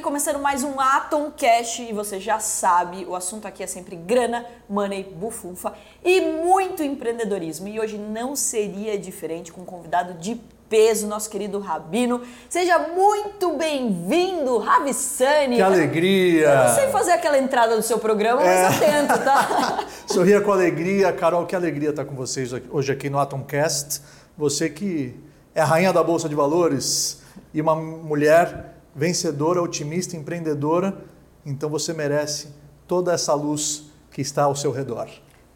aqui começando mais um Atom Cash e você já sabe, o assunto aqui é sempre grana, money, bufunfa e muito empreendedorismo. E hoje não seria diferente com um convidado de peso, nosso querido Rabino. Seja muito bem-vindo, Ravissani. Que alegria! Eu não sei fazer aquela entrada do seu programa, mas é. eu tento, tá? Sorria com alegria. Carol, que alegria estar com vocês hoje aqui no Atomcast. Você que é a rainha da Bolsa de Valores e uma mulher vencedora, otimista, empreendedora, então você merece toda essa luz que está ao seu redor.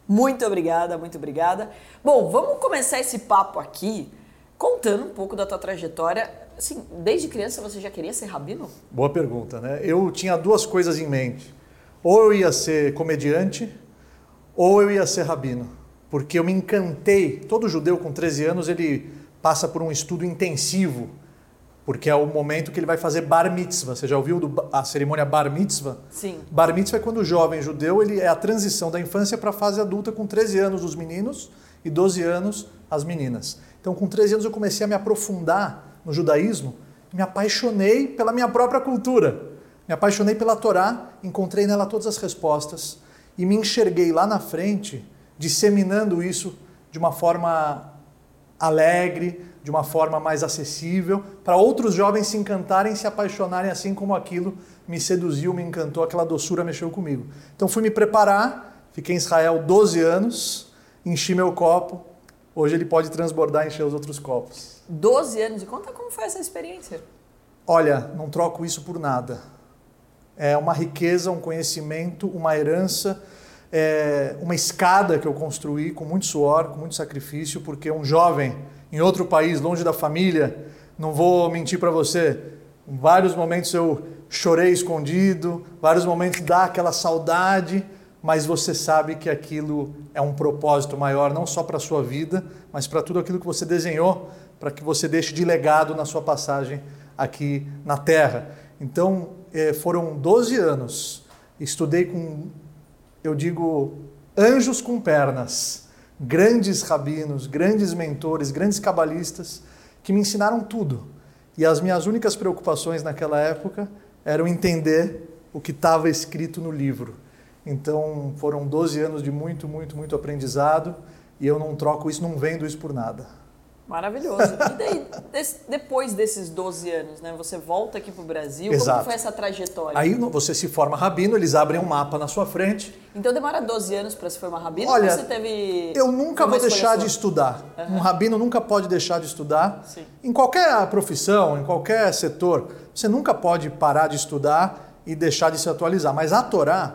Muito obrigada, muito obrigada. Bom, vamos começar esse papo aqui contando um pouco da tua trajetória. Assim, desde criança você já queria ser rabino? Boa pergunta, né? Eu tinha duas coisas em mente. Ou eu ia ser comediante, ou eu ia ser rabino. Porque eu me encantei. Todo judeu com 13 anos, ele passa por um estudo intensivo porque é o momento que ele vai fazer bar mitzvah. Você já ouviu do, a cerimônia bar mitzvah? Sim. Bar mitzvah é quando o jovem judeu ele é a transição da infância para a fase adulta com 13 anos os meninos e 12 anos as meninas. Então com 13 anos eu comecei a me aprofundar no judaísmo, me apaixonei pela minha própria cultura. Me apaixonei pela Torá, encontrei nela todas as respostas e me enxerguei lá na frente disseminando isso de uma forma alegre, de uma forma mais acessível, para outros jovens se encantarem, se apaixonarem assim como aquilo me seduziu, me encantou, aquela doçura mexeu comigo. Então fui me preparar, fiquei em Israel 12 anos, enchi meu copo, hoje ele pode transbordar e encher os outros copos. 12 anos, e conta como foi essa experiência. Olha, não troco isso por nada. É uma riqueza, um conhecimento, uma herança, é uma escada que eu construí com muito suor, com muito sacrifício, porque um jovem em outro país, longe da família. Não vou mentir para você. Em vários momentos eu chorei escondido, vários momentos dá aquela saudade, mas você sabe que aquilo é um propósito maior, não só para a sua vida, mas para tudo aquilo que você desenhou, para que você deixe de legado na sua passagem aqui na Terra. Então, eh, foram 12 anos, estudei com, eu digo, anjos com pernas grandes rabinos, grandes mentores, grandes cabalistas que me ensinaram tudo. E as minhas únicas preocupações naquela época eram entender o que estava escrito no livro. Então foram 12 anos de muito, muito, muito aprendizado e eu não troco isso, não vendo isso por nada. Maravilhoso. E daí, depois desses 12 anos, né? Você volta aqui para o Brasil, Exato. como foi essa trajetória? Aí você se forma rabino, eles abrem um mapa na sua frente. Então demora 12 anos para se formar rabino? Olha, você teve eu nunca vou deixar de estudar. Uhum. Um rabino nunca pode deixar de estudar. Sim. Em qualquer profissão, em qualquer setor, você nunca pode parar de estudar e deixar de se atualizar. Mas a Torá,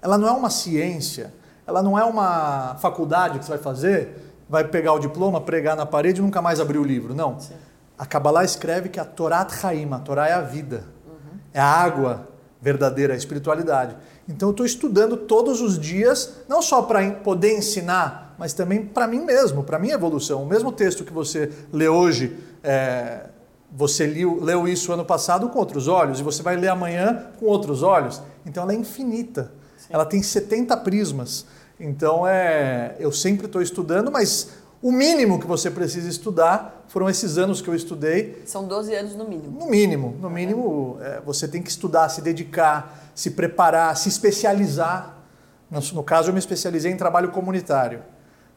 ela não é uma ciência, ela não é uma faculdade que você vai fazer vai pegar o diploma, pregar na parede e nunca mais abrir o livro. Não. Sim. A Kabbalah escreve que a Torat Haim, a Torá é a vida, uhum. é a água verdadeira, a espiritualidade. Então eu estou estudando todos os dias, não só para poder ensinar, mas também para mim mesmo, para minha evolução. O mesmo texto que você lê hoje, é, você leu, leu isso ano passado com outros olhos, e você vai ler amanhã com outros olhos. Então ela é infinita. Sim. Ela tem 70 prismas. Então, é, eu sempre estou estudando, mas o mínimo que você precisa estudar foram esses anos que eu estudei. São 12 anos no mínimo. No mínimo. No mínimo, é, você tem que estudar, se dedicar, se preparar, se especializar. No, no caso, eu me especializei em trabalho comunitário,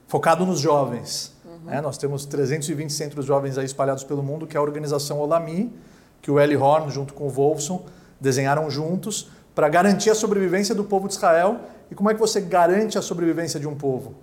focado nos jovens. Uhum. É, nós temos 320 centros jovens aí espalhados pelo mundo, que é a organização Olami, que o Eli Horn, junto com o Wolfson, desenharam juntos para garantir a sobrevivência do povo de Israel e como é que você garante a sobrevivência de um povo?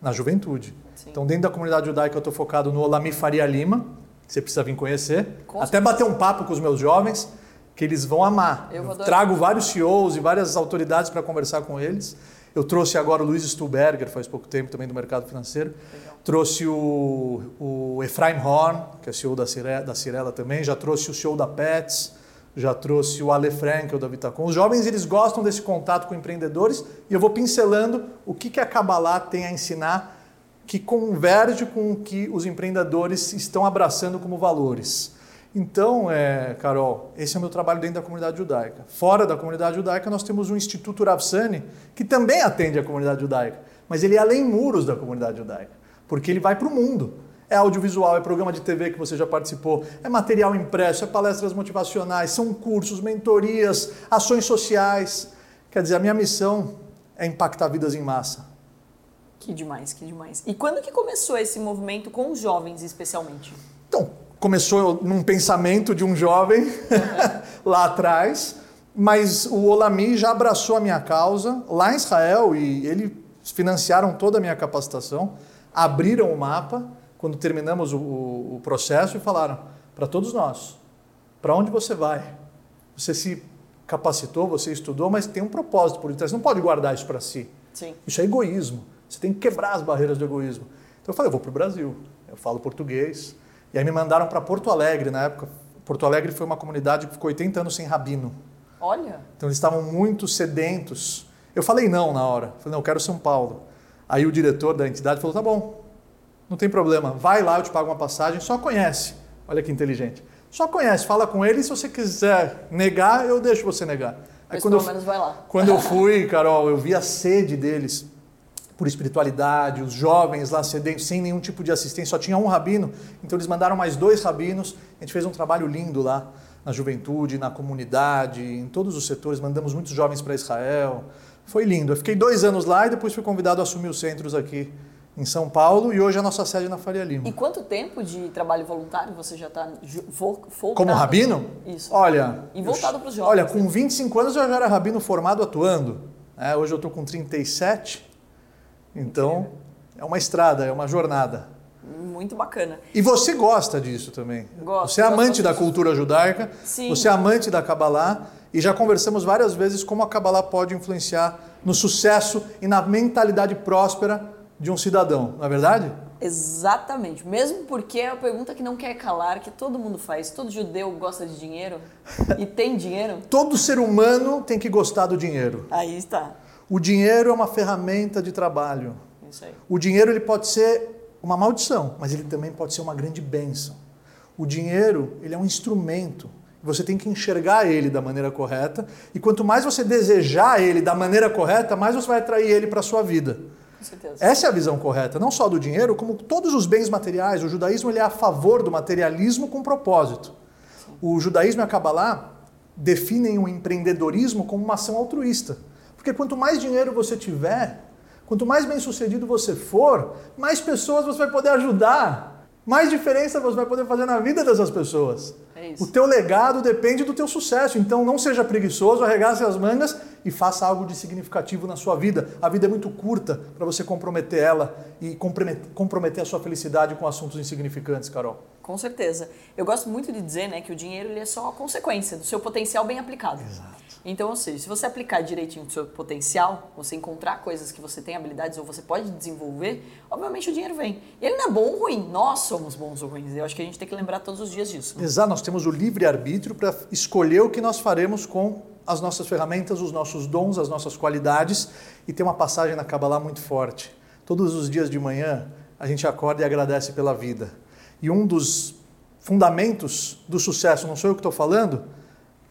Na juventude. Sim. Então, dentro da comunidade judaica, eu estou focado no Olami Faria Lima, que você precisa vir conhecer. Com Até bater um papo com os meus jovens, que eles vão amar. Eu, eu trago vários CEOs e várias autoridades para conversar com eles. Eu trouxe agora o Luiz Stuberger, faz pouco tempo também do mercado financeiro. Legal. Trouxe o, o Efraim Horn, que é CEO da, Cire, da Cirela também. Já trouxe o CEO da Pets já trouxe o Ale Frankel da Vitacom. Os jovens eles gostam desse contato com empreendedores e eu vou pincelando o que, que a Kabbalah tem a ensinar que converge com o que os empreendedores estão abraçando como valores. Então, é, Carol, esse é o meu trabalho dentro da comunidade judaica. Fora da comunidade judaica, nós temos um Instituto Ravsani, que também atende a comunidade judaica, mas ele é além muros da comunidade judaica, porque ele vai para o mundo. É audiovisual, é programa de TV que você já participou, é material impresso, é palestras motivacionais, são cursos, mentorias, ações sociais. Quer dizer, a minha missão é impactar vidas em massa. Que demais, que demais. E quando que começou esse movimento com os jovens, especialmente? Então, começou num pensamento de um jovem lá atrás, mas o Olami já abraçou a minha causa lá em Israel e eles financiaram toda a minha capacitação, abriram o mapa quando terminamos o, o, processo e falaram para todos nós: para onde você vai? Você se capacitou, você estudou, mas tem um propósito por detrás. Você não pode guardar isso para si. Sim. Isso é egoísmo. Você tem que quebrar as barreiras do egoísmo. Então eu falei: eu vou para o Brasil, eu falo português. E aí me mandaram para Porto Alegre na época. Porto Alegre foi uma comunidade que ficou 80 anos sem rabino. Olha. Então eles estavam muito sedentos. Eu falei não na hora. Falei, não, eu quero São Paulo. Aí o diretor da entidade falou, tá bom, não tem problema, vai lá, eu te pago uma passagem, só conhece. Olha que inteligente. Só conhece, fala com ele, se você quiser negar, eu deixo você negar. Aí, quando pelo eu, menos vai lá. Quando eu fui, Carol, eu vi a sede deles por espiritualidade, os jovens lá sedentos, sem nenhum tipo de assistência, só tinha um rabino, então eles mandaram mais dois rabinos, a gente fez um trabalho lindo lá, na juventude, na comunidade, em todos os setores, mandamos muitos jovens para Israel, foi lindo. Eu fiquei dois anos lá e depois fui convidado a assumir os centros aqui em São Paulo e hoje a nossa sede é na Faria Lima. E quanto tempo de trabalho voluntário você já está voltado? Como rabino? Isso. Olha. E voltado para os jovens. Olha, com 25 anos eu já era rabino formado atuando. É, hoje eu estou com 37, então é uma estrada, é uma jornada. Muito bacana. E você gosta disso também. Gosto. Você é amante da cultura judaica, Sim. você é amante da Kabbalah e já conversamos várias vezes como a Kabbalah pode influenciar no sucesso e na mentalidade próspera de um cidadão, não é verdade? Exatamente. Mesmo porque é a pergunta que não quer calar, que todo mundo faz. Todo judeu gosta de dinheiro e tem dinheiro. Todo ser humano tem que gostar do dinheiro. Aí está. O dinheiro é uma ferramenta de trabalho. Isso aí. O dinheiro ele pode ser uma maldição, mas ele também pode ser uma grande bênção. O dinheiro ele é um instrumento. Você tem que enxergar ele da maneira correta. E quanto mais você desejar ele da maneira correta, mais você vai atrair ele para a sua vida. Essa é a visão correta, não só do dinheiro, como todos os bens materiais. O judaísmo ele é a favor do materialismo com propósito. O judaísmo e a Kabbalah definem o empreendedorismo como uma ação altruísta. Porque quanto mais dinheiro você tiver, quanto mais bem sucedido você for, mais pessoas você vai poder ajudar, mais diferença você vai poder fazer na vida dessas pessoas. É o teu legado depende do teu sucesso, então não seja preguiçoso, arregace as mangas e faça algo de significativo na sua vida. A vida é muito curta para você comprometer ela e comprometer a sua felicidade com assuntos insignificantes, Carol. Com certeza. Eu gosto muito de dizer né, que o dinheiro ele é só a consequência do seu potencial bem aplicado. Exato. Então, ou seja, se você aplicar direitinho o seu potencial, você encontrar coisas que você tem habilidades ou você pode desenvolver, obviamente o dinheiro vem. E ele não é bom ou ruim, nós somos bons ou ruins. Eu acho que a gente tem que lembrar todos os dias disso. Né? Exato, nós temos o livre-arbítrio para escolher o que nós faremos com as nossas ferramentas, os nossos dons, as nossas qualidades. E tem uma passagem na Kabbalah muito forte. Todos os dias de manhã, a gente acorda e agradece pela vida. E um dos fundamentos do sucesso, não sou eu que estou falando,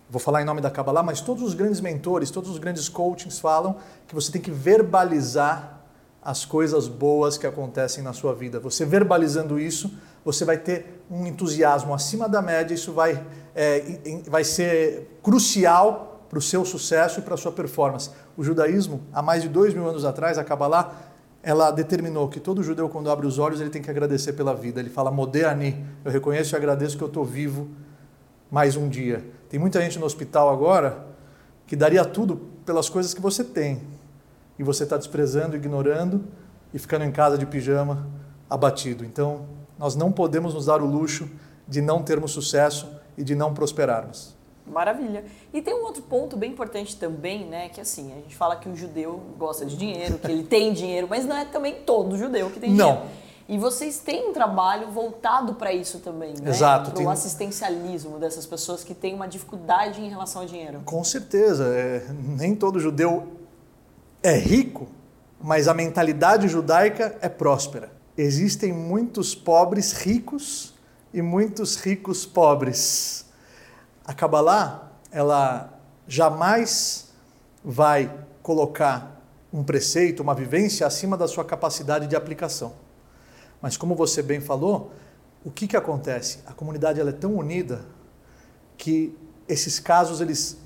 vou falar em nome da Kabbalah, mas todos os grandes mentores, todos os grandes coachings falam que você tem que verbalizar as coisas boas que acontecem na sua vida. Você verbalizando isso, você vai ter um entusiasmo acima da média, isso vai, é, vai ser crucial para o seu sucesso e para a sua performance. O judaísmo, há mais de dois mil anos atrás, a Kabbalah, ela determinou que todo judeu, quando abre os olhos, ele tem que agradecer pela vida. Ele fala, Modeani, eu reconheço e agradeço que eu estou vivo mais um dia. Tem muita gente no hospital agora que daria tudo pelas coisas que você tem. E você está desprezando, ignorando e ficando em casa de pijama, abatido. Então, nós não podemos nos dar o luxo de não termos sucesso e de não prosperarmos. Maravilha. E tem um outro ponto bem importante também, né? Que assim, a gente fala que o judeu gosta de dinheiro, que ele tem dinheiro, mas não é também todo judeu que tem não. dinheiro. E vocês têm um trabalho voltado para isso também, né? Exato. Para o assistencialismo dessas pessoas que têm uma dificuldade em relação ao dinheiro. Com certeza. É, nem todo judeu é rico, mas a mentalidade judaica é próspera. Existem muitos pobres ricos e muitos ricos pobres. A Kabbalah, ela jamais vai colocar um preceito, uma vivência acima da sua capacidade de aplicação. Mas como você bem falou, o que, que acontece? A comunidade ela é tão unida que esses casos eles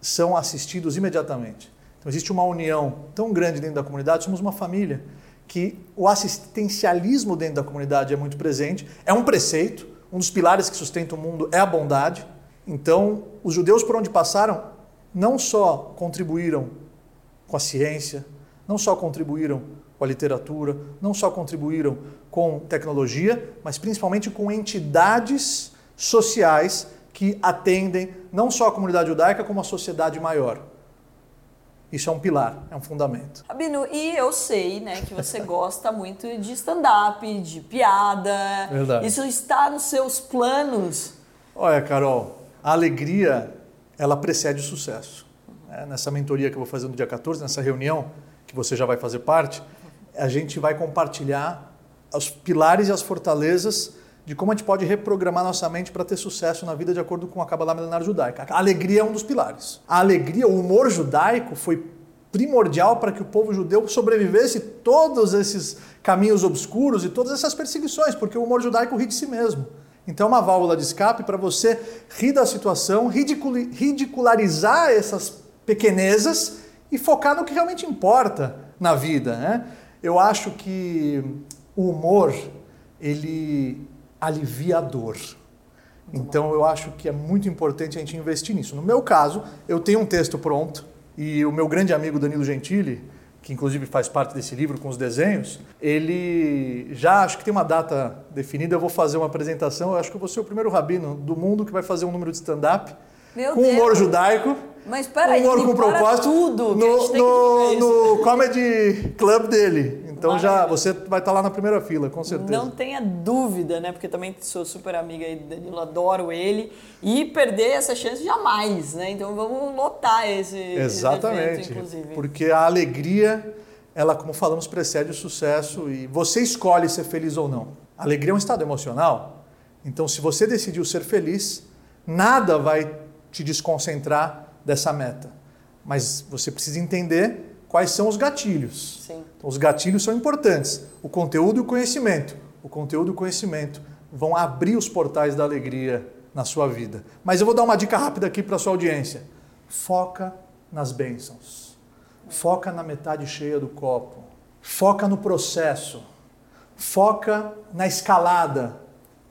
são assistidos imediatamente. Então existe uma união tão grande dentro da comunidade, somos uma família, que o assistencialismo dentro da comunidade é muito presente, é um preceito, um dos pilares que sustenta o mundo é a bondade. Então, os judeus por onde passaram não só contribuíram com a ciência, não só contribuíram com a literatura, não só contribuíram com tecnologia, mas principalmente com entidades sociais que atendem não só a comunidade judaica, como a sociedade maior. Isso é um pilar, é um fundamento. Rabino, e eu sei, né, que você gosta muito de stand-up, de piada. Verdade. Isso está nos seus planos? Olha, Carol, a alegria, ela precede o sucesso. É, nessa mentoria que eu vou fazer no dia 14, nessa reunião, que você já vai fazer parte, a gente vai compartilhar os pilares e as fortalezas de como a gente pode reprogramar nossa mente para ter sucesso na vida de acordo com a Kabbalah milenar judaica. A alegria é um dos pilares. A alegria, o humor judaico foi primordial para que o povo judeu sobrevivesse todos esses caminhos obscuros e todas essas perseguições, porque o humor judaico ri de si mesmo. Então é uma válvula de escape para você rir da situação, ridicularizar essas pequenezas e focar no que realmente importa na vida. Né? Eu acho que o humor, ele alivia a dor. Então eu acho que é muito importante a gente investir nisso. No meu caso, eu tenho um texto pronto e o meu grande amigo Danilo Gentili, que inclusive faz parte desse livro com os desenhos, ele já acho que tem uma data definida, eu vou fazer uma apresentação, eu acho que eu vou ser o primeiro rabino do mundo que vai fazer um número de stand-up com Deus. humor judaico. Mas peraí, humor com propósito tudo, no, no, no Comedy Club dele. Então já você vai estar lá na primeira fila, com certeza. Não tenha dúvida, né? Porque também sou super amiga aí do Danilo, adoro ele. E perder essa chance jamais, né? Então vamos lotar esse, Exatamente, esse evento, inclusive. Porque a alegria, ela, como falamos, precede o sucesso e você escolhe ser feliz ou não. A alegria é um estado emocional. Então, se você decidiu ser feliz, nada vai te desconcentrar dessa meta. Mas você precisa entender quais são os gatilhos. Sim. Então, os gatilhos são importantes. O conteúdo e o conhecimento. O conteúdo e o conhecimento vão abrir os portais da alegria na sua vida. Mas eu vou dar uma dica rápida aqui para a sua audiência. Foca nas bênçãos. Foca na metade cheia do copo. Foca no processo. Foca na escalada.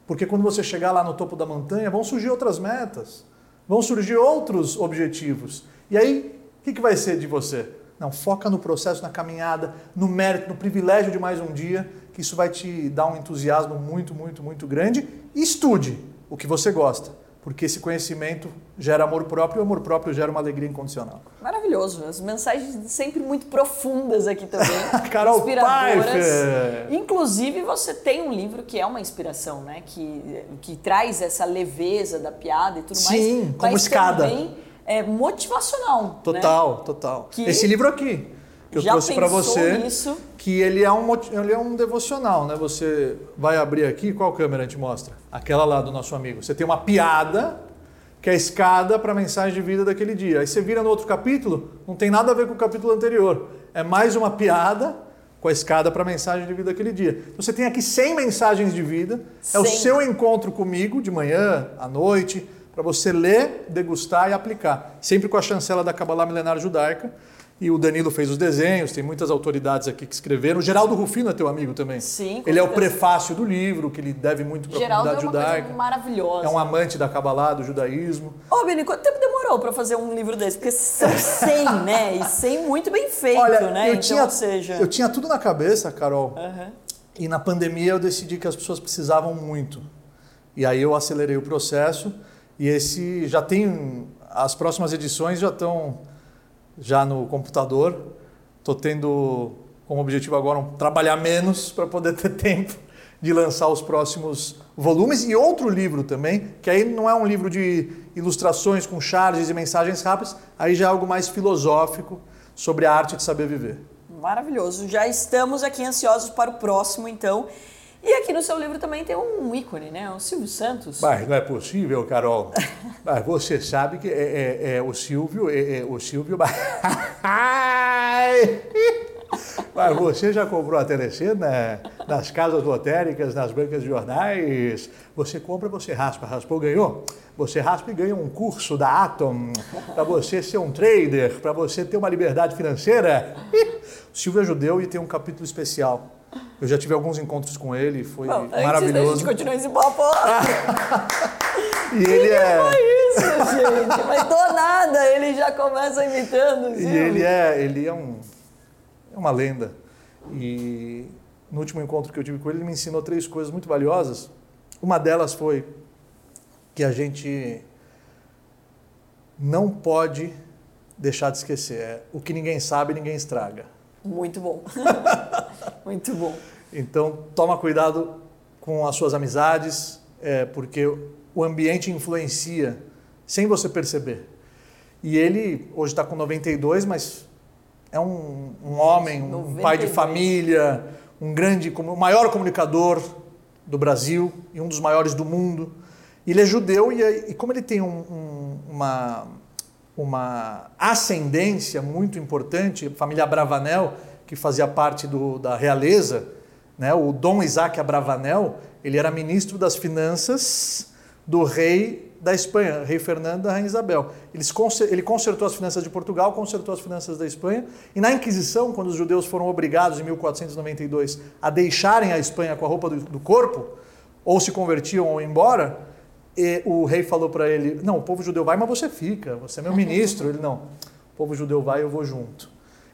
Porque quando você chegar lá no topo da montanha, vão surgir outras metas vão surgir outros objetivos. E aí, o que, que vai ser de você? Não, foca no processo, na caminhada, no mérito, no privilégio de mais um dia, que isso vai te dar um entusiasmo muito, muito, muito grande. E estude o que você gosta porque esse conhecimento gera amor próprio e o amor próprio gera uma alegria incondicional. Maravilhoso. As mensagens sempre muito profundas aqui também. Carol inspiradoras. Pfeiffer. Inclusive, você tem um livro que é uma inspiração, né? Que, que traz essa leveza da piada e tudo mais. Sim, como escada. Também é motivacional. Total, né? total. Que Esse livro aqui que eu trouxe para você, nisso? que ele é um ele é um devocional, né? Você vai abrir aqui, qual câmera a gente mostra? Aquela lá do nosso amigo. Você tem uma piada que é a escada para a mensagem de vida daquele dia. Aí você vira no outro capítulo, não tem nada a ver com o capítulo anterior. É mais uma piada com a escada para a mensagem de vida daquele dia. Então você tem aqui 100 mensagens de vida. É o 100. seu encontro comigo de manhã, à noite, para você ler, degustar e aplicar. Sempre com a chancela da Kabbalah Milenar Judaica. E o Danilo fez os desenhos, tem muitas autoridades aqui que escreveram. O Geraldo Rufino é teu amigo também. Sim, Ele é o prefácio do livro, que ele deve muito para a Geraldo é comunidade uma judaica. coisa maravilhosa. É um amante da Kabbalah, do judaísmo. Ô, Beni, quanto tempo demorou para fazer um livro desse? Porque são 100, né? E 100 muito bem feito, Olha, né? eu, então, tinha, ou seja... eu tinha tudo na cabeça, Carol. Aham. E na pandemia eu decidi que as pessoas precisavam muito. E aí eu acelerei o processo e esse já tem as próximas edições já estão já no computador. Estou tendo como objetivo agora trabalhar menos para poder ter tempo de lançar os próximos volumes e outro livro também, que aí não é um livro de ilustrações com charges e mensagens rápidas, aí já é algo mais filosófico sobre a arte de saber viver. Maravilhoso. Já estamos aqui ansiosos para o próximo, então. E aqui no seu livro também tem um ícone, né? O Silvio Santos. Mas não é possível, Carol. Mas você sabe que é, é- é o Silvio, é, é o Silvio. Mas você já comprou a telecena nas casas lotéricas, nas bancas de jornais? Você compra, você raspa. Raspou, ganhou? Você raspa e ganha um curso da Atom para você ser um trader, para você ter uma liberdade financeira. O Silvio é judeu e tem um capítulo especial. Eu já tive alguns encontros com ele, foi Bom, maravilhoso. Antes da gente continuar esse papo. e ele é... é isso, gente. Mas do nada ele já começa imitando. E ele é, ele é um é uma lenda. E no último encontro que eu tive com ele, ele me ensinou três coisas muito valiosas. Uma delas foi que a gente não pode deixar de esquecer. É, o que ninguém sabe, ninguém estraga. Muito bom. muito bom. Então, toma cuidado com as suas amizades, é, porque o ambiente influencia sem você perceber. E ele hoje está com 92, mas é um, um homem, um 92. pai de família, um grande, o maior comunicador do Brasil e um dos maiores do mundo. Ele é judeu e, e como ele tem um, um, uma, uma ascendência muito importante, a família Bravanel, que fazia parte do, da realeza, né? o Dom Isaac Abravanel, ele era ministro das finanças do rei da Espanha, rei Fernando da rainha Isabel. Ele consertou as finanças de Portugal, consertou as finanças da Espanha, e na Inquisição, quando os judeus foram obrigados, em 1492, a deixarem a Espanha com a roupa do, do corpo, ou se convertiam ou embora, o rei falou para ele, não, o povo judeu vai, mas você fica, você é meu ministro. Ele, não, o povo judeu vai, eu vou junto.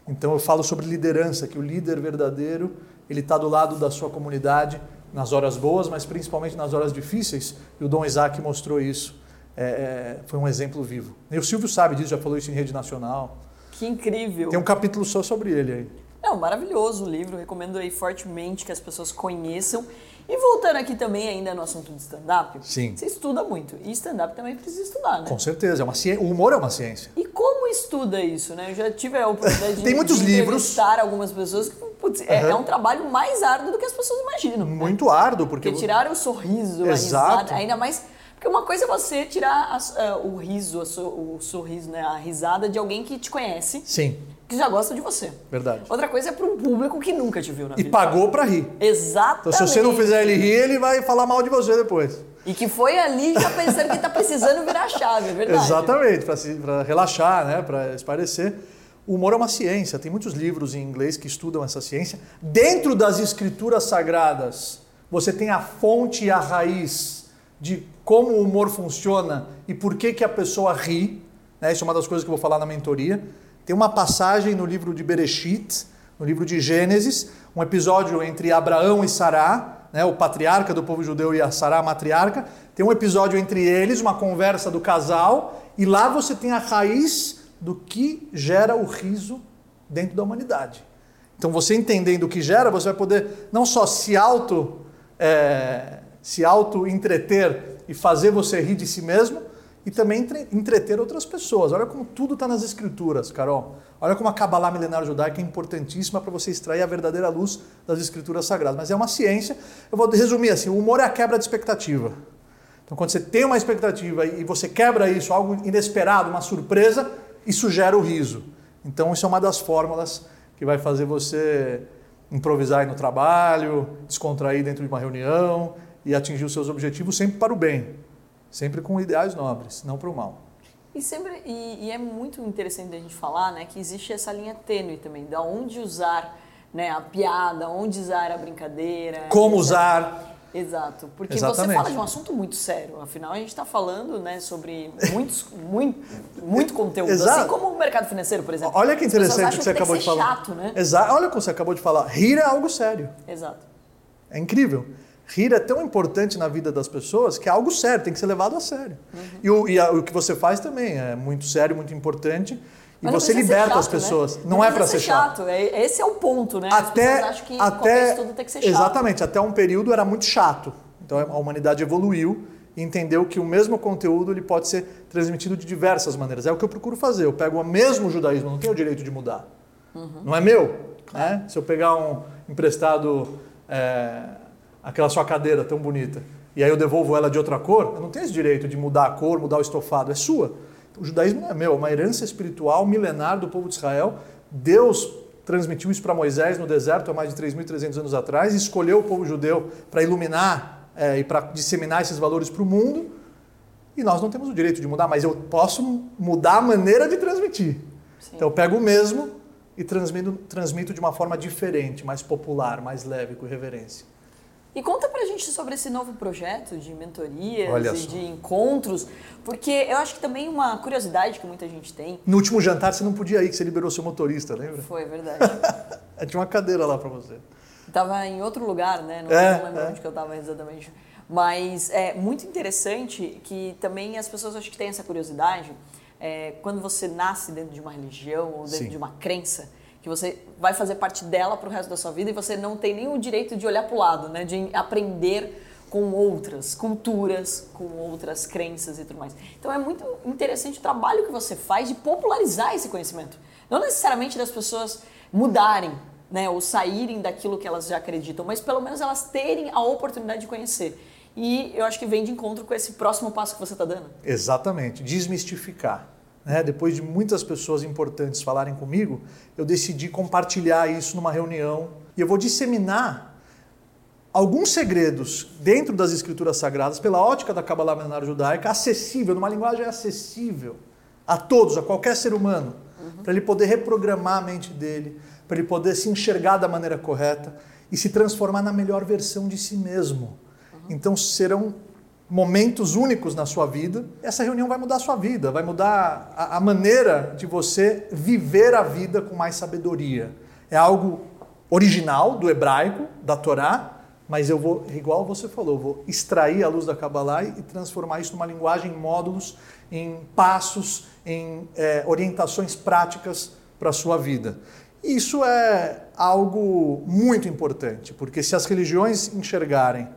Então eu falo sobre liderança, que o líder verdadeiro, ele está do lado da sua comunidade, nas horas boas, mas principalmente nas horas difíceis, e o Dom Isaac mostrou isso. É, é, foi um exemplo vivo. E o Silvio sabe disso, já falou isso em rede nacional. Que incrível! Tem um capítulo só sobre ele aí. É um maravilhoso livro, recomendo aí fortemente que as pessoas conheçam. E voltando aqui também ainda no assunto de stand-up, Sim. você estuda muito. E stand-up também precisa estudar, né? Com certeza, é uma ciência. o humor é uma ciência. E como estuda isso, né? Eu já tive a oportunidade de, Tem muitos de livros. algumas pessoas que putz, é, uhum. é, um trabalho mais árduo do que as pessoas imaginam. Né? Muito né? árduo, porque. Porque tirar o sorriso, Exato. a risada, ainda mais. Porque uma coisa é você tirar a, uh, o riso, o sorriso, né, a risada de alguém que te conhece. Sim que já gosta de você. Verdade. Outra coisa é para um público que nunca te viu na e vida. E pagou para rir. Exatamente. Então, se você não fizer ele rir, ele vai falar mal de você depois. E que foi ali já pensando que está precisando virar chave, é verdade. Exatamente, para relaxar, né, para esparecer. O humor é uma ciência, tem muitos livros em inglês que estudam essa ciência. Dentro das escrituras sagradas, você tem a fonte e a raiz de como o humor funciona e por que, que a pessoa ri. Né? Isso é uma das coisas que eu vou falar na mentoria. Tem uma passagem no livro de Bereshit, no livro de Gênesis, um episódio entre Abraão e Sará, né, o patriarca do povo judeu e a Sará, a matriarca. Tem um episódio entre eles, uma conversa do casal, e lá você tem a raiz do que gera o riso dentro da humanidade. Então, você entendendo o que gera, você vai poder não só se auto, é, se auto entreter e fazer você rir de si mesmo, e também entreter outras pessoas. Olha como tudo está nas escrituras, Carol. Olha como a Kabbalah milenar judaica é importantíssima para você extrair a verdadeira luz das escrituras sagradas. Mas é uma ciência. Eu vou resumir assim: o humor é a quebra de expectativa. Então, quando você tem uma expectativa e você quebra isso, algo inesperado, uma surpresa, isso gera o riso. Então, isso é uma das fórmulas que vai fazer você improvisar aí no trabalho, descontrair dentro de uma reunião e atingir os seus objetivos sempre para o bem. Sempre com ideais nobres, não para o mal. E, sempre, e, e, é muito interessante a gente falar né, que existe essa linha tênue também, da onde usar né, a piada, onde usar a brincadeira. Como usar. Exato, porque Exatamente. você fala de um assunto muito sério, afinal a gente está falando né, sobre muitos, muito, muito conteúdo, Exato. assim como o mercado financeiro, por exemplo. Olha que interessante o que você acabou de falar. chato, né? Exato. Olha o que você acabou de falar. Rir é algo sério. Exato. É incrível. Rir é tão importante na vida das pessoas que é algo sério, tem que ser levado a sério. Uhum. E, o, e a, o que você faz também é muito sério, muito importante. E você liberta chato, as né? pessoas. Né? Não, não é para ser chato. chato. É, esse é o ponto, né? Até, as acham que até, estudo tem que ser chato. Exatamente, até um período era muito chato. Então a humanidade evoluiu e entendeu que o mesmo conteúdo ele pode ser transmitido de diversas maneiras. É o que eu procuro fazer. Eu pego o mesmo judaísmo, não tenho o direito de mudar. Uhum. Não é meu. Né? Se eu pegar um emprestado. É, aquela sua cadeira tão bonita, e aí eu devolvo ela de outra cor, eu não tenho esse direito de mudar a cor, mudar o estofado, é sua. O judaísmo não é meu, é uma herança espiritual milenar do povo de Israel. Deus transmitiu isso para Moisés no deserto há mais de 3.300 anos atrás, escolheu o povo judeu para iluminar é, e para disseminar esses valores para o mundo. E nós não temos o direito de mudar, mas eu posso mudar a maneira de transmitir. Sim. Então eu pego o mesmo e transmito, transmito de uma forma diferente, mais popular, mais leve, com reverência. E conta pra gente sobre esse novo projeto de mentorias Olha e só. de encontros, porque eu acho que também uma curiosidade que muita gente tem. No último jantar você não podia ir, que você liberou seu motorista, lembra? Foi, verdade. Tinha uma cadeira lá pra você. Tava em outro lugar, né? Não, é, não lembro é. onde que eu tava exatamente. Mas é muito interessante que também as pessoas acho que têm essa curiosidade. É, quando você nasce dentro de uma religião ou dentro Sim. de uma crença, que você vai fazer parte dela para o resto da sua vida e você não tem nem o direito de olhar para o lado, né? De aprender com outras culturas, com outras crenças e tudo mais. Então é muito interessante o trabalho que você faz de popularizar esse conhecimento. Não necessariamente das pessoas mudarem, né, ou saírem daquilo que elas já acreditam, mas pelo menos elas terem a oportunidade de conhecer. E eu acho que vem de encontro com esse próximo passo que você está dando. Exatamente, desmistificar. Né? Depois de muitas pessoas importantes falarem comigo, eu decidi compartilhar isso numa reunião e eu vou disseminar alguns segredos dentro das escrituras sagradas pela ótica da Kabbalah milenar judaica, acessível, numa linguagem acessível a todos, a qualquer ser humano, uhum. para ele poder reprogramar a mente dele, para ele poder se enxergar da maneira correta e se transformar na melhor versão de si mesmo. Então serão momentos únicos na sua vida. Essa reunião vai mudar a sua vida, vai mudar a, a maneira de você viver a vida com mais sabedoria. É algo original do hebraico, da Torá, mas eu vou, igual você falou, vou extrair a luz da Kabbalah e transformar isso numa linguagem em módulos, em passos, em é, orientações práticas para a sua vida. Isso é algo muito importante, porque se as religiões enxergarem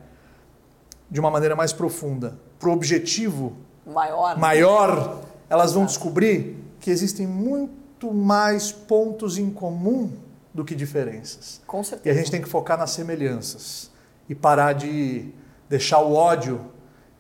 de uma maneira mais profunda para o objetivo maior, maior elas vão descobrir que existem muito mais pontos em comum do que diferenças. Com certeza. E a gente tem que focar nas semelhanças e parar de deixar o ódio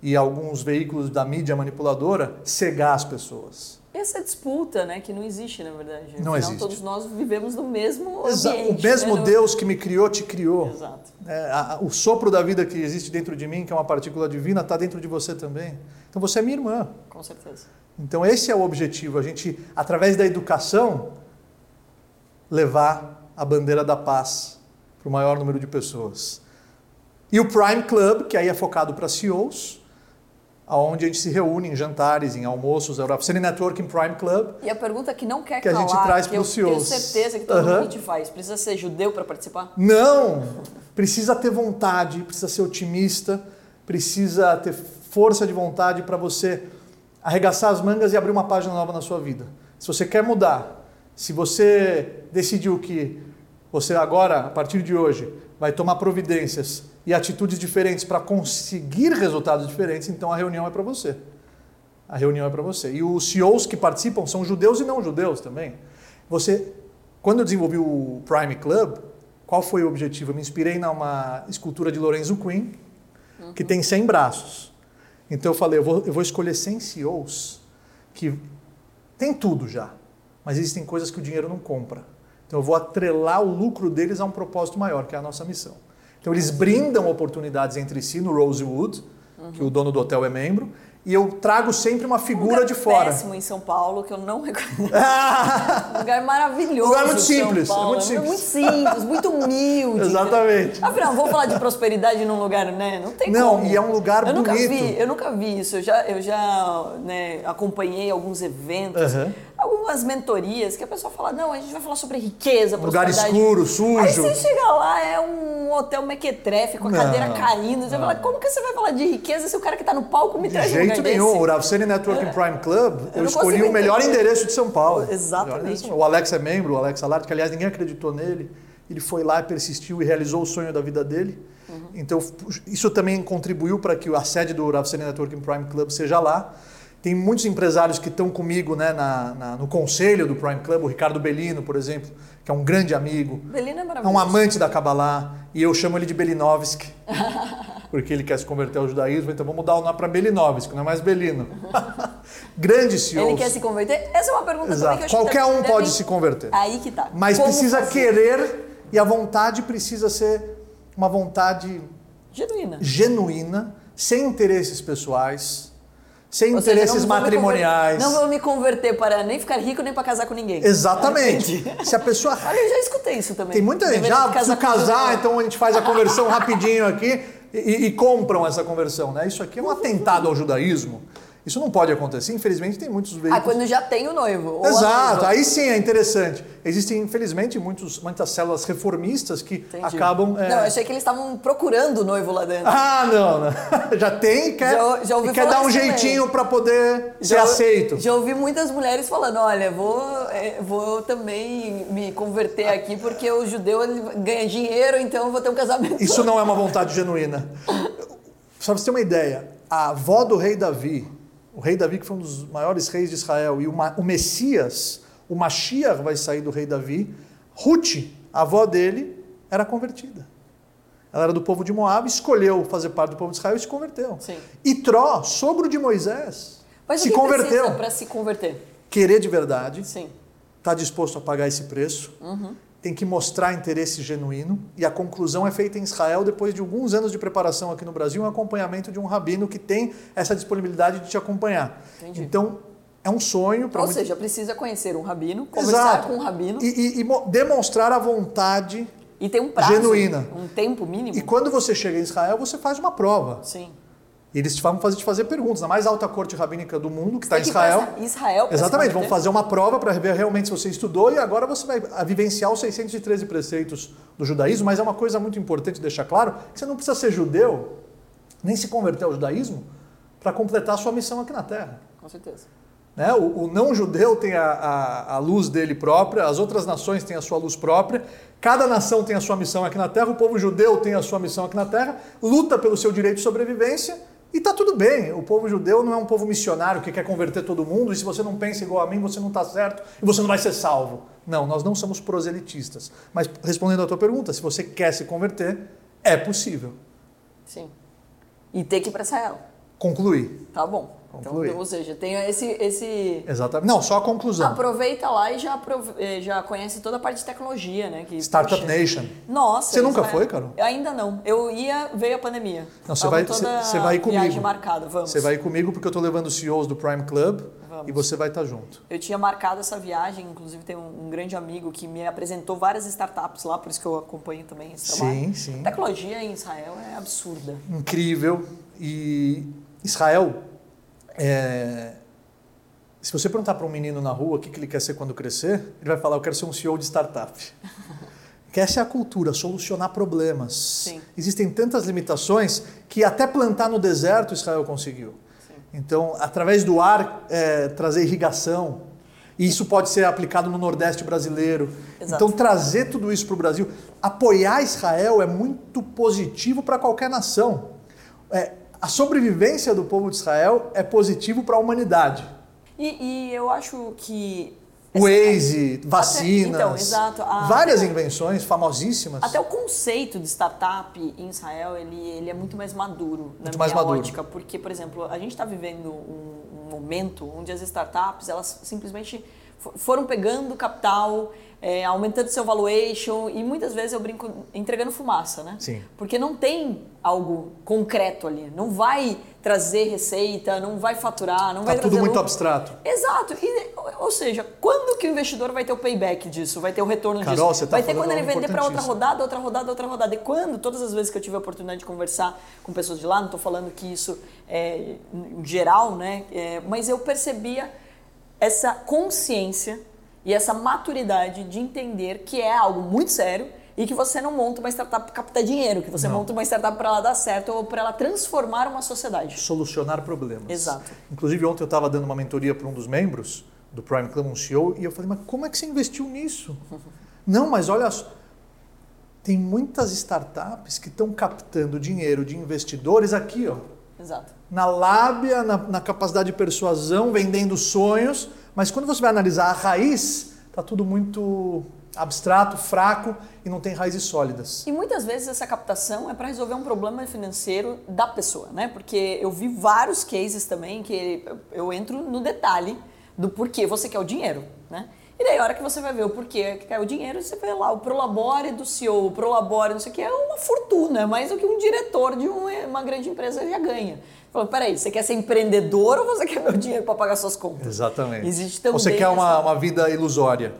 e alguns veículos da mídia manipuladora cegar as pessoas essa disputa, né, que não existe, na verdade. Não existe. todos nós vivemos no mesmo ambiente. O mesmo né? Deus que me criou, te criou. Exato. É, a, o sopro da vida que existe dentro de mim, que é uma partícula divina, está dentro de você também. Então você é minha irmã. Com certeza. Então esse é o objetivo, a gente, através da educação, levar a bandeira da paz para o maior número de pessoas. E o Prime Club, que aí é focado para CEOs, onde a gente se reúne em jantares, em almoços, a Eurafcine Networking Prime Club. E a pergunta que não quer que calar, a gente traz para os CEOs. tenho certeza que todo mundo faz. Precisa ser judeu para participar? Não! Precisa ter vontade, precisa ser otimista, precisa ter força de vontade para você arregaçar as mangas e abrir uma página nova na sua vida. Se você quer mudar, se você decidiu que você agora, a partir de hoje, vai tomar providências e atitudes diferentes para conseguir resultados diferentes, então a reunião é para você. A reunião é para você. E os CEOs que participam são judeus e não judeus também. Você, quando eu desenvolvi o Prime Club, qual foi o objetivo? Eu me inspirei numa escultura de Lorenzo Quinn, uhum. que tem 100 braços. Então eu falei, eu vou, eu vou escolher 100 CEOs que tem tudo já, mas existem coisas que o dinheiro não compra. Então eu vou atrelar o lucro deles a um propósito maior, que é a nossa missão. Então eles brindam oportunidades entre si no Rosewood, uhum. que o dono do hotel é membro, e eu trago sempre uma figura um de fora. péssimo em São Paulo, que eu não reconheço. um lugar maravilhoso. Um lugar muito simples. É muito simples. Muito simples, muito humilde. Exatamente. Afinal, vamos falar de prosperidade num lugar, né? Não tem não, como. e é um lugar eu bonito. Nunca vi, eu nunca vi isso. Eu já, eu já né, acompanhei alguns eventos. Uhum algumas mentorias que a pessoa fala, não, a gente vai falar sobre riqueza, Lugar escuro, sujo. Aí você chega lá, é um hotel mequetrefe com a não. cadeira caindo. Você não. fala, como que você vai falar de riqueza se o cara que está no palco me traz De jeito um nenhum. Desse? O Ravsani Networking é. Prime Club, eu, eu escolhi o melhor entender. endereço de São Paulo. Exatamente. O Alex é membro, o Alex Alard, que aliás ninguém acreditou nele. Ele foi lá, persistiu e realizou o sonho da vida dele. Uhum. Então, isso também contribuiu para que a sede do Ravsani Networking Prime Club seja lá. Tem muitos empresários que estão comigo né, na, na, no conselho do Prime Club, o Ricardo Bellino, por exemplo, que é um grande amigo. Bellino é maravilhoso. É um amante da Kabbalah, e eu chamo ele de Belinovski, porque ele quer se converter ao judaísmo, então vamos mudar o nome para Belinovski, não é mais Belino. grandes CEOs. Ele quer se converter? Essa é uma pergunta também que eu Qualquer que um pode se converter. Aí que tá. Mas Como precisa fazer? querer e a vontade precisa ser uma vontade Genuína. genuína, sem interesses pessoais, sem Ou seja, interesses não vou me matrimoniais. Não vou me converter para nem ficar rico nem para casar com ninguém. Exatamente. Se a pessoa Olha, eu já escutei isso também. Tem muita gente, Deveria ah, casar, José. então a gente faz a conversão rapidinho aqui e, e compram essa conversão, né? Isso aqui é um atentado ao judaísmo. Isso não pode acontecer. Infelizmente, tem muitos Ah, veículos. quando já tem o noivo. Exato, aí sim é interessante. Existem, infelizmente, muitos, muitas células reformistas que Entendi. acabam. é, Não, eu achei que eles estavam procurando o noivo lá dentro. Ah, não, não. Já tem e quer, Já- já e quer dar um jeitinho para poder ser Já- aceito. Já ouvi muitas mulheres falando, olha, vou, é, vou também me converter aqui porque o judeu ele ganha dinheiro, então eu vou ter um casamento. Isso não é uma vontade genuína. Só pra você ter uma ideia, a avó do rei Davi, o rei Davi que foi um dos maiores reis de Israel, e o, Messias, o Mashiach vai sair do rei Davi, Ruth, a avó dele, era convertida. Ela era do povo de Moab, escolheu fazer parte do povo de Israel e se converteu. Sim. E Tró, sogro de Moisés, Mas se converteu. para se converter? Querer de verdade, Sim. está disposto a pagar esse preço, tem que mostrar interesse genuíno, e a conclusão é feita em Israel depois de alguns anos de preparação aqui no Brasil, um acompanhamento de um rabino que tem essa disponibilidade de te acompanhar. Entendi. Então, é um sonho para Ou muito... seja, precisa conhecer um rabino, conversar Exato. com um rabino E, e- e mo- demonstrar a vontade. e ter um prazo, Genuína. um tempo mínimo. E quando você chega em Israel, você faz uma prova. Sim. E eles vão fazer te fazer perguntas. Na mais alta corte rabínica do mundo, que está em ir pra Israel. Isra- Israel Exatamente, vão fazer uma prova para ver realmente se você estudou e agora você vai vivenciar os 613 preceitos do judaísmo, mas é uma coisa muito importante deixar claro, que você não precisa ser judeu, nem se converter ao judaísmo, para completar a sua missão aqui na Terra. Com certeza. Né? O, o não judeu tem a, a, a luz dele própria, as outras nações têm a sua luz própria, cada nação tem a sua missão aqui na Terra, o povo judeu tem a sua missão aqui na Terra, luta pelo seu direito de sobrevivência e tá tudo bem. O povo judeu não é um povo missionário que quer converter todo mundo e se você não pensa igual a mim, você não está certo e você não vai ser salvo. Não, nós não somos proselitistas. Mas respondendo à tua pergunta, se você quer se converter, é possível. Sim. E ter que ir para Israel. Concluir. Tá bom. Então, ou seja, tem esse, esse Exatamente. Não, só a conclusão. Aproveita lá e já, aprove- eh, já conhece toda a parte de tecnologia, né? Que, Startup poxa, Nation. Nossa. Você nunca Israel- foi, Carol? Ainda não. Eu ia, veio a pandemia. Não, você vai, você, você vai viagem comigo. marcada, vamos. Você vai comigo porque eu estou levando os CEOs do Prime Club Vamos. e você vai estar junto. Eu tinha marcado essa viagem, inclusive tem um, um grande amigo que me apresentou várias startups lá, por isso que eu acompanho também esse trabalho. Sim, sim. A tecnologia em Israel é absurda. Incrível. E Israel, é, se você perguntar para um menino na rua o que que ele quer ser quando crescer, ele vai falar: Eu quero ser um CEO de startup. Que essa é a cultura, solucionar problemas. Sim. Existem tantas limitações que até plantar no deserto Israel conseguiu. Sim. Então, através do ar, é, trazer irrigação. E isso pode ser aplicado no Nordeste brasileiro. Exato. Então, trazer tudo isso para o Brasil, apoiar Israel é muito positivo para qualquer nação. É, a sobrevivência do povo de Israel é positivo para a humanidade. E, e eu acho que. Waze, vacinas, então, exato. A- várias invenções famosíssimas. Até o conceito de startup em Israel, ele, ele é muito mais maduro na Muito mais maduro. ótica, porque, por exemplo, a gente está vivendo um, um momento onde as startups, elas simplesmente foram pegando capital, é, aumentando seu valuation e muitas vezes eu brinco entregando fumaça, né? Sim. Porque não tem algo concreto ali, não vai trazer receita, não vai faturar, não vai Tá tudo trazer muito lucro. abstrato. Exato. E, ou seja, quando que o investidor vai ter o payback disso? Vai ter o retorno Carol, disso? você tá vai ter quando ele vender para outra rodada, outra rodada, outra rodada. E quando, todas as vezes que eu tive a oportunidade de conversar com pessoas de lá, não estou falando que isso é geral, né? É, mas eu percebia essa consciência e essa maturidade de entender que é algo muito sério e que você não monta uma startup para captar dinheiro, que você Não. monta uma startup para ela dar certo ou para ela transformar uma sociedade. Solucionar problemas. Exato. Inclusive, ontem eu estava dando uma mentoria para um dos membros do Prime Club, um CEO, e eu falei, mas como é que você investiu nisso? Não, mas olha só. Tem muitas startups que estão captando dinheiro de investidores aqui, ó. Exato. Na lábia, na, na capacidade de persuasão, vendendo sonhos, mas quando você vai analisar a raiz, tá tudo muito abstrato, fraco e não tem raízes sólidas. E muitas vezes essa captação é para resolver um problema financeiro da pessoa, né? Porque eu vi vários cases também que eu entro no detalhe do porquê você quer o dinheiro, né? E daí, a hora que você vai ver o porquê que quer o dinheiro, você vê lá o Prolabore do CEO, o Prolabore, não sei o que, é uma fortuna, é mais do que um diretor de uma grande empresa já ganha. Falou, peraí, você quer ser empreendedor ou você quer meu dinheiro para pagar suas contas? Exatamente. Existe também você quer uma, uma vida ilusória.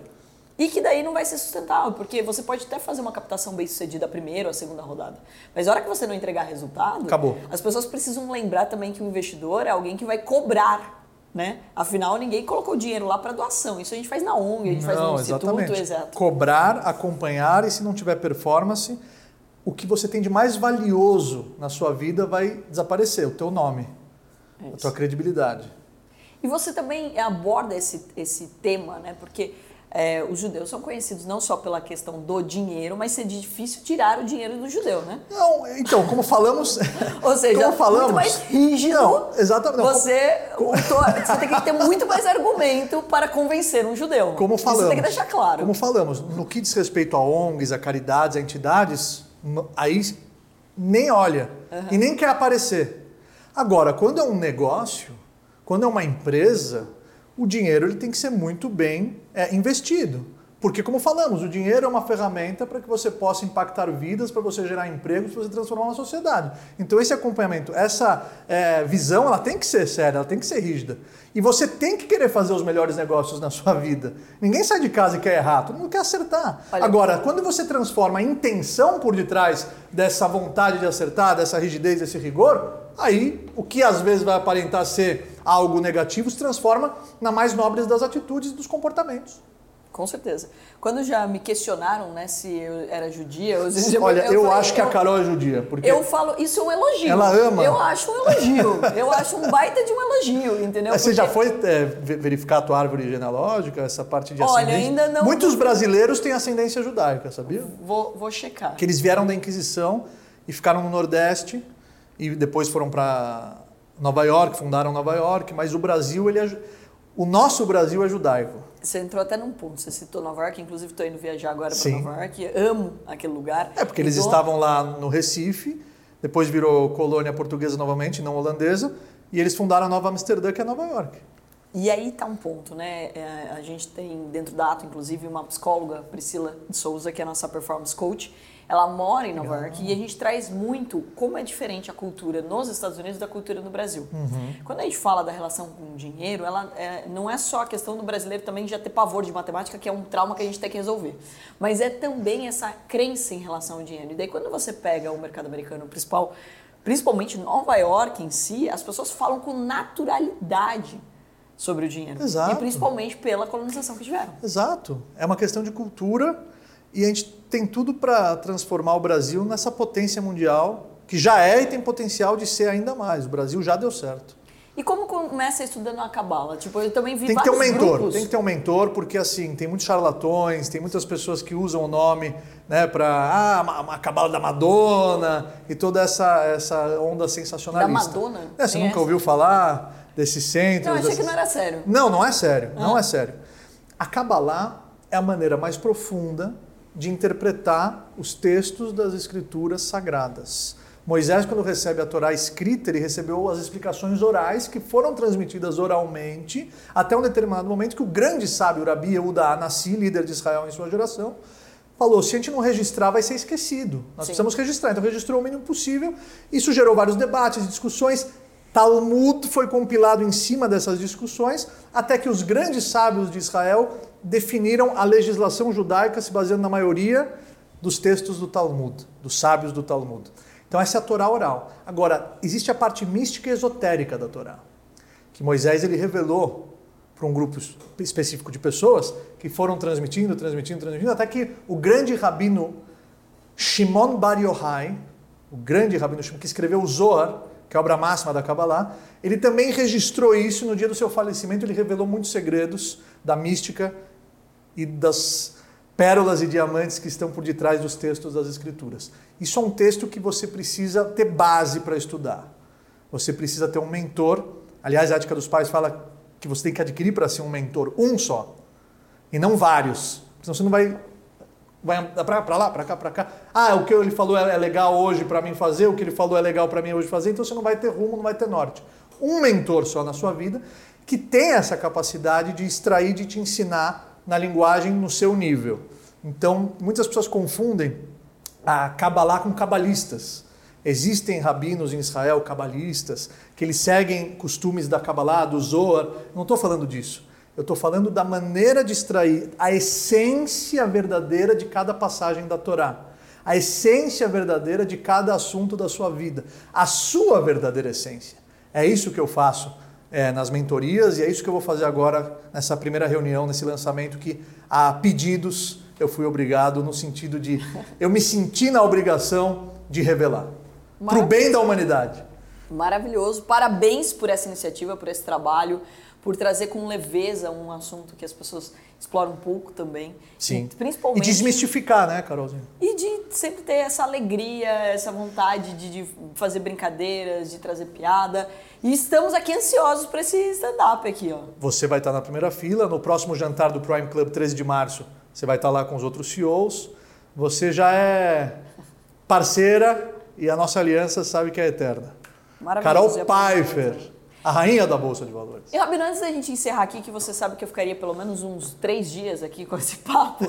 E que daí não vai ser sustentável, porque você pode até fazer uma captação bem sucedida a primeira ou a segunda rodada. Mas a hora que você não entregar resultado, Acabou. as pessoas precisam lembrar também que o investidor é alguém que vai cobrar né? Afinal, ninguém colocou dinheiro lá para doação. Isso a gente faz na ONG, a gente não, faz no exatamente. instituto, exato. Cobrar, acompanhar e se não tiver performance, o que você tem de mais valioso na sua vida vai desaparecer, o teu nome, é a tua credibilidade. E você também aborda esse, esse tema, né? Porque é, os judeus são conhecidos não só pela questão do dinheiro, mas ser difícil tirar o dinheiro do judeu, né? Não, então, como falamos. Ou seja, como falamos, muito mais rígido. Não, exatamente. Você, como, você tem que ter muito mais argumento para convencer um judeu. Como falamos. Isso tem que deixar claro. Como falamos, no que diz respeito a ONGs, a caridades, a entidades, aí nem olha uhum. e nem quer aparecer. Agora, quando é um negócio, quando é uma empresa o dinheiro ele tem que ser muito bem é, investido. Porque, como falamos, o dinheiro é uma ferramenta para que você possa impactar vidas, para você gerar empregos, para você transformar uma sociedade. Então, esse acompanhamento, essa é, visão, ela tem que ser séria, ela tem que ser rígida. E você tem que querer fazer os melhores negócios na sua vida. Ninguém sai de casa e quer errar, todo mundo quer acertar. Olha, Agora, quando você transforma a intenção por detrás dessa vontade de acertar, dessa rigidez, desse rigor, aí o que às vezes vai aparentar ser algo negativo se transforma na mais nobre das atitudes e dos comportamentos. Com certeza. Quando já me questionaram, né, se eu era judia, eu, eu Olha, eu, eu falei, acho que a Carol é judia, porque eu falo, isso é um elogio. Ela ama. Eu acho um elogio. eu acho um baita de um elogio, entendeu? Você porque... já foi é, verificar a tua árvore genealógica, essa parte de Olha, ascendência? ainda não. Muitos brasileiros têm ascendência judaica, sabia? Vou, vou checar. Que eles vieram da Inquisição e ficaram no Nordeste e depois foram para Nova York, fundaram Nova York, mas o Brasil ele é, o nosso Brasil é judaico. Você entrou até num ponto, você citou Nova York, inclusive estou indo viajar agora para Nova York, amo aquele lugar. É, porque eles então... estavam lá no Recife, depois virou colônia portuguesa novamente, não holandesa, e eles fundaram a Nova Amsterdã, que é Nova York. E aí está um ponto, né? É, a gente tem dentro da Ato, inclusive, uma psicóloga, Priscila de Souza, que é a nossa performance coach, ela mora em Nova York e a gente traz muito como é diferente a cultura nos Estados Unidos da cultura no Brasil. Uhum. Quando a gente fala da relação com o dinheiro, ela é, não é só a questão do brasileiro também já ter pavor de matemática, que é um trauma que a gente tem que resolver, mas é também essa crença em relação ao dinheiro. E daí quando você pega o mercado americano principal, principalmente Nova York em si, as pessoas falam com naturalidade sobre o dinheiro. Exato. E principalmente pela colonização que tiveram. Exato. É uma questão de cultura e a gente tem tudo para transformar o Brasil nessa potência mundial, que já é e tem potencial de ser ainda mais. O Brasil já deu certo. E como começa estudando a cabala? Tipo, eu também vi Tem que ter um mentor, grupos. tem que ter um mentor, porque assim, tem muitos charlatões, tem muitas pessoas que usam o nome, né, para ah, a cabala da Madonna e toda essa essa onda sensacionalista. Da Madonna? É, você nunca ouviu falar desse centro? Não, achei dessas... que não era sério. Não, não é sério, ah. não é sério. A cabala é a maneira mais profunda de interpretar os textos das escrituras sagradas. Moisés, quando recebe a Torá escrita, ele recebeu as explicações orais que foram transmitidas oralmente até um determinado momento que o grande sábio Rabi Yehuda Anassi, líder de Israel em sua geração, falou: se a gente não registrar, vai ser esquecido. Nós Sim. precisamos registrar. Então registrou o mínimo possível. Isso gerou vários debates e discussões. Talmud foi compilado em cima dessas discussões, até que os grandes sábios de Israel definiram a legislação judaica se baseando na maioria dos textos do Talmud, dos sábios do Talmud. Então essa é a Torá oral. Agora, existe a parte mística e esotérica da Torá, que Moisés ele revelou para um grupo específico de pessoas que foram transmitindo, transmitindo, transmitindo, até que o grande rabino Shimon Bar Yochai, o grande rabino Shimon, que escreveu o Zohar, que é a obra máxima da Kabbalah, ele também registrou isso no dia do seu falecimento, ele revelou muitos segredos da mística e das pérolas e diamantes que estão por detrás dos textos das Escrituras. Isso é um texto que você precisa ter base para estudar. Você precisa ter um mentor. Aliás, a Ética dos Pais fala que você tem que adquirir para ser um mentor um só, e não vários. Senão você não vai Vai para lá, para cá, para cá. Ah, o que ele falou é legal hoje para mim fazer, o que ele falou é legal para mim hoje fazer, então você não vai ter rumo, não vai ter norte. Um mentor só na sua vida que tem essa capacidade de extrair, de te ensinar na linguagem no seu nível. Então, muitas pessoas confundem a Kabbalah com cabalistas. Existem rabinos em Israel, cabalistas, que eles seguem costumes da Kabbalah, do Zohar. Não estou falando disso. Eu estou falando da maneira de extrair a essência verdadeira de cada passagem da Torá. A essência verdadeira de cada assunto da sua vida. A sua verdadeira essência. É isso que eu faço é, nas mentorias e é isso que eu vou fazer agora nessa primeira reunião, nesse lançamento que há pedidos eu fui obrigado no sentido de eu me senti na obrigação de revelar para o bem da humanidade. Maravilhoso. Parabéns por essa iniciativa, por esse trabalho, por trazer com leveza um assunto que as pessoas exploram um pouco também. Sim. E, principalmente. E desmistificar, né, Carolzinha? E de sempre ter essa alegria, essa vontade de, de fazer brincadeiras, de trazer piada. E estamos aqui ansiosos para esse stand-up aqui, ó. Você vai estar na primeira fila, no próximo jantar do Prime Club 13 de março, você vai estar lá com os outros CEOs. Você já é parceira e a nossa aliança sabe que é eterna. Carol Pfeiffer, a rainha da Bolsa de Valores. E Rabino, antes da gente encerrar aqui, que você sabe que eu ficaria pelo menos uns três dias aqui com esse papo,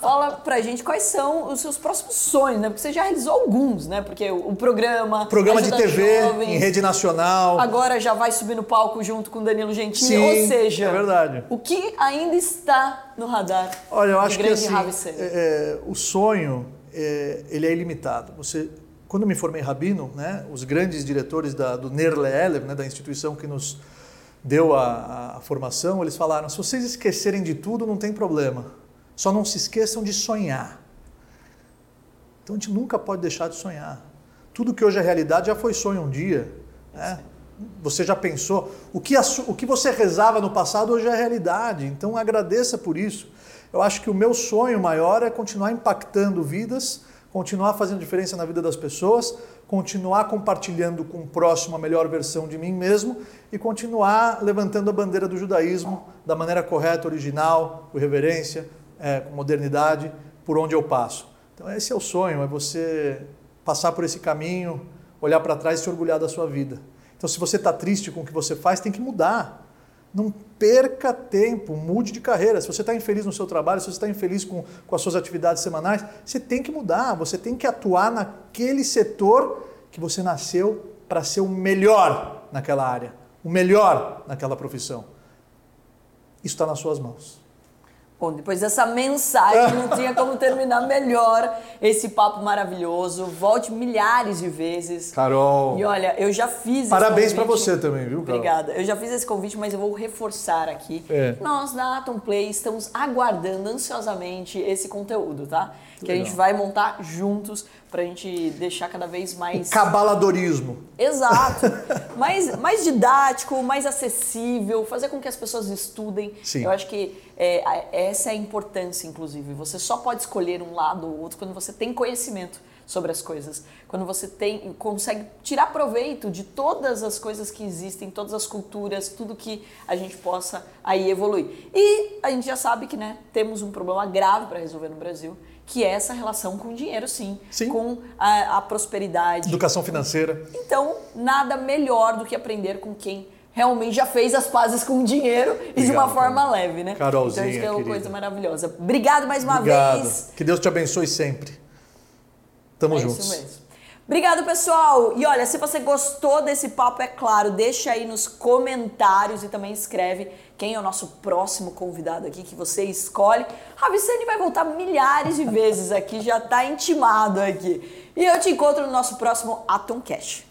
fala pra gente quais são os seus próximos sonhos, né? Porque você já realizou alguns, né? Porque o, programa. Programa de TV, jovens, em rede nacional. Agora já vai subir no palco junto com Danilo Gentili. Sim, ou seja, é verdade. o que ainda está no radar? Olha, eu acho que assim, é, é, o sonho é, ele é ilimitado. Você quando me formei rabino, né, os grandes diretores da, do Nerle Elev, né, da instituição que nos deu a, a, formação, eles falaram: se vocês esquecerem de tudo, não tem problema. Só não se esqueçam de sonhar. Então a gente nunca pode deixar de sonhar. Tudo que hoje é realidade já foi sonho um dia. Né? Você já pensou? O que, a, o que você rezava no passado hoje é realidade. Então agradeça por isso. Eu acho que o meu sonho maior é continuar impactando vidas continuar fazendo diferença na vida das pessoas, continuar compartilhando com o próximo a melhor versão de mim mesmo e continuar levantando a bandeira do judaísmo da maneira correta, original, com reverência, é, com modernidade, por onde eu passo. Então esse é o sonho, é você passar por esse caminho, olhar para trás e se orgulhar da sua vida. Então se você está triste com o que você faz, tem que mudar. Não perca tempo, mude de carreira. Se você está infeliz no seu trabalho, se você está infeliz com, com as suas atividades semanais, você tem que mudar, você tem que atuar naquele setor que você nasceu para ser o melhor naquela área, o melhor naquela profissão. Isso está nas suas mãos. Bom, depois dessa mensagem, não tinha como terminar melhor esse papo maravilhoso. Volte milhares de vezes. Carol. E olha, eu já fiz Parabéns para você também, viu, Carol? Obrigada. Eu já fiz esse convite, mas eu vou reforçar aqui. É. Nós da Atom Play estamos aguardando ansiosamente esse conteúdo, tá? Que Legal. a gente vai montar juntos para a gente deixar cada vez mais. O cabaladorismo. Exato. mais, mais didático, mais acessível, fazer com que as pessoas estudem. Sim. Eu acho que é, essa é a importância, inclusive. Você só pode escolher um lado ou outro quando você tem conhecimento sobre as coisas. Quando você tem, consegue tirar proveito de todas as coisas que existem, todas as culturas, tudo que a gente possa aí evoluir. E a gente já sabe que né, temos um problema grave para resolver no Brasil, que é essa relação com o dinheiro, sim, sim. com a, a prosperidade. Educação financeira. Então, nada melhor do que aprender com quem realmente já fez as pazes com o dinheiro Obrigado, e de uma forma leve, né? Carolzinha, Então, isso é uma coisa maravilhosa. Obrigado mais uma Obrigado. vez. Que Deus te abençoe sempre. Tamo é juntos. Isso mesmo. Obrigado, pessoal. E olha, se você gostou desse papo, é claro, deixa aí nos comentários e também escreve quem é o nosso próximo convidado aqui que você escolhe. Ravicene vai voltar milhares de vezes aqui, já está intimado aqui. E eu te encontro no nosso próximo Atom Cash.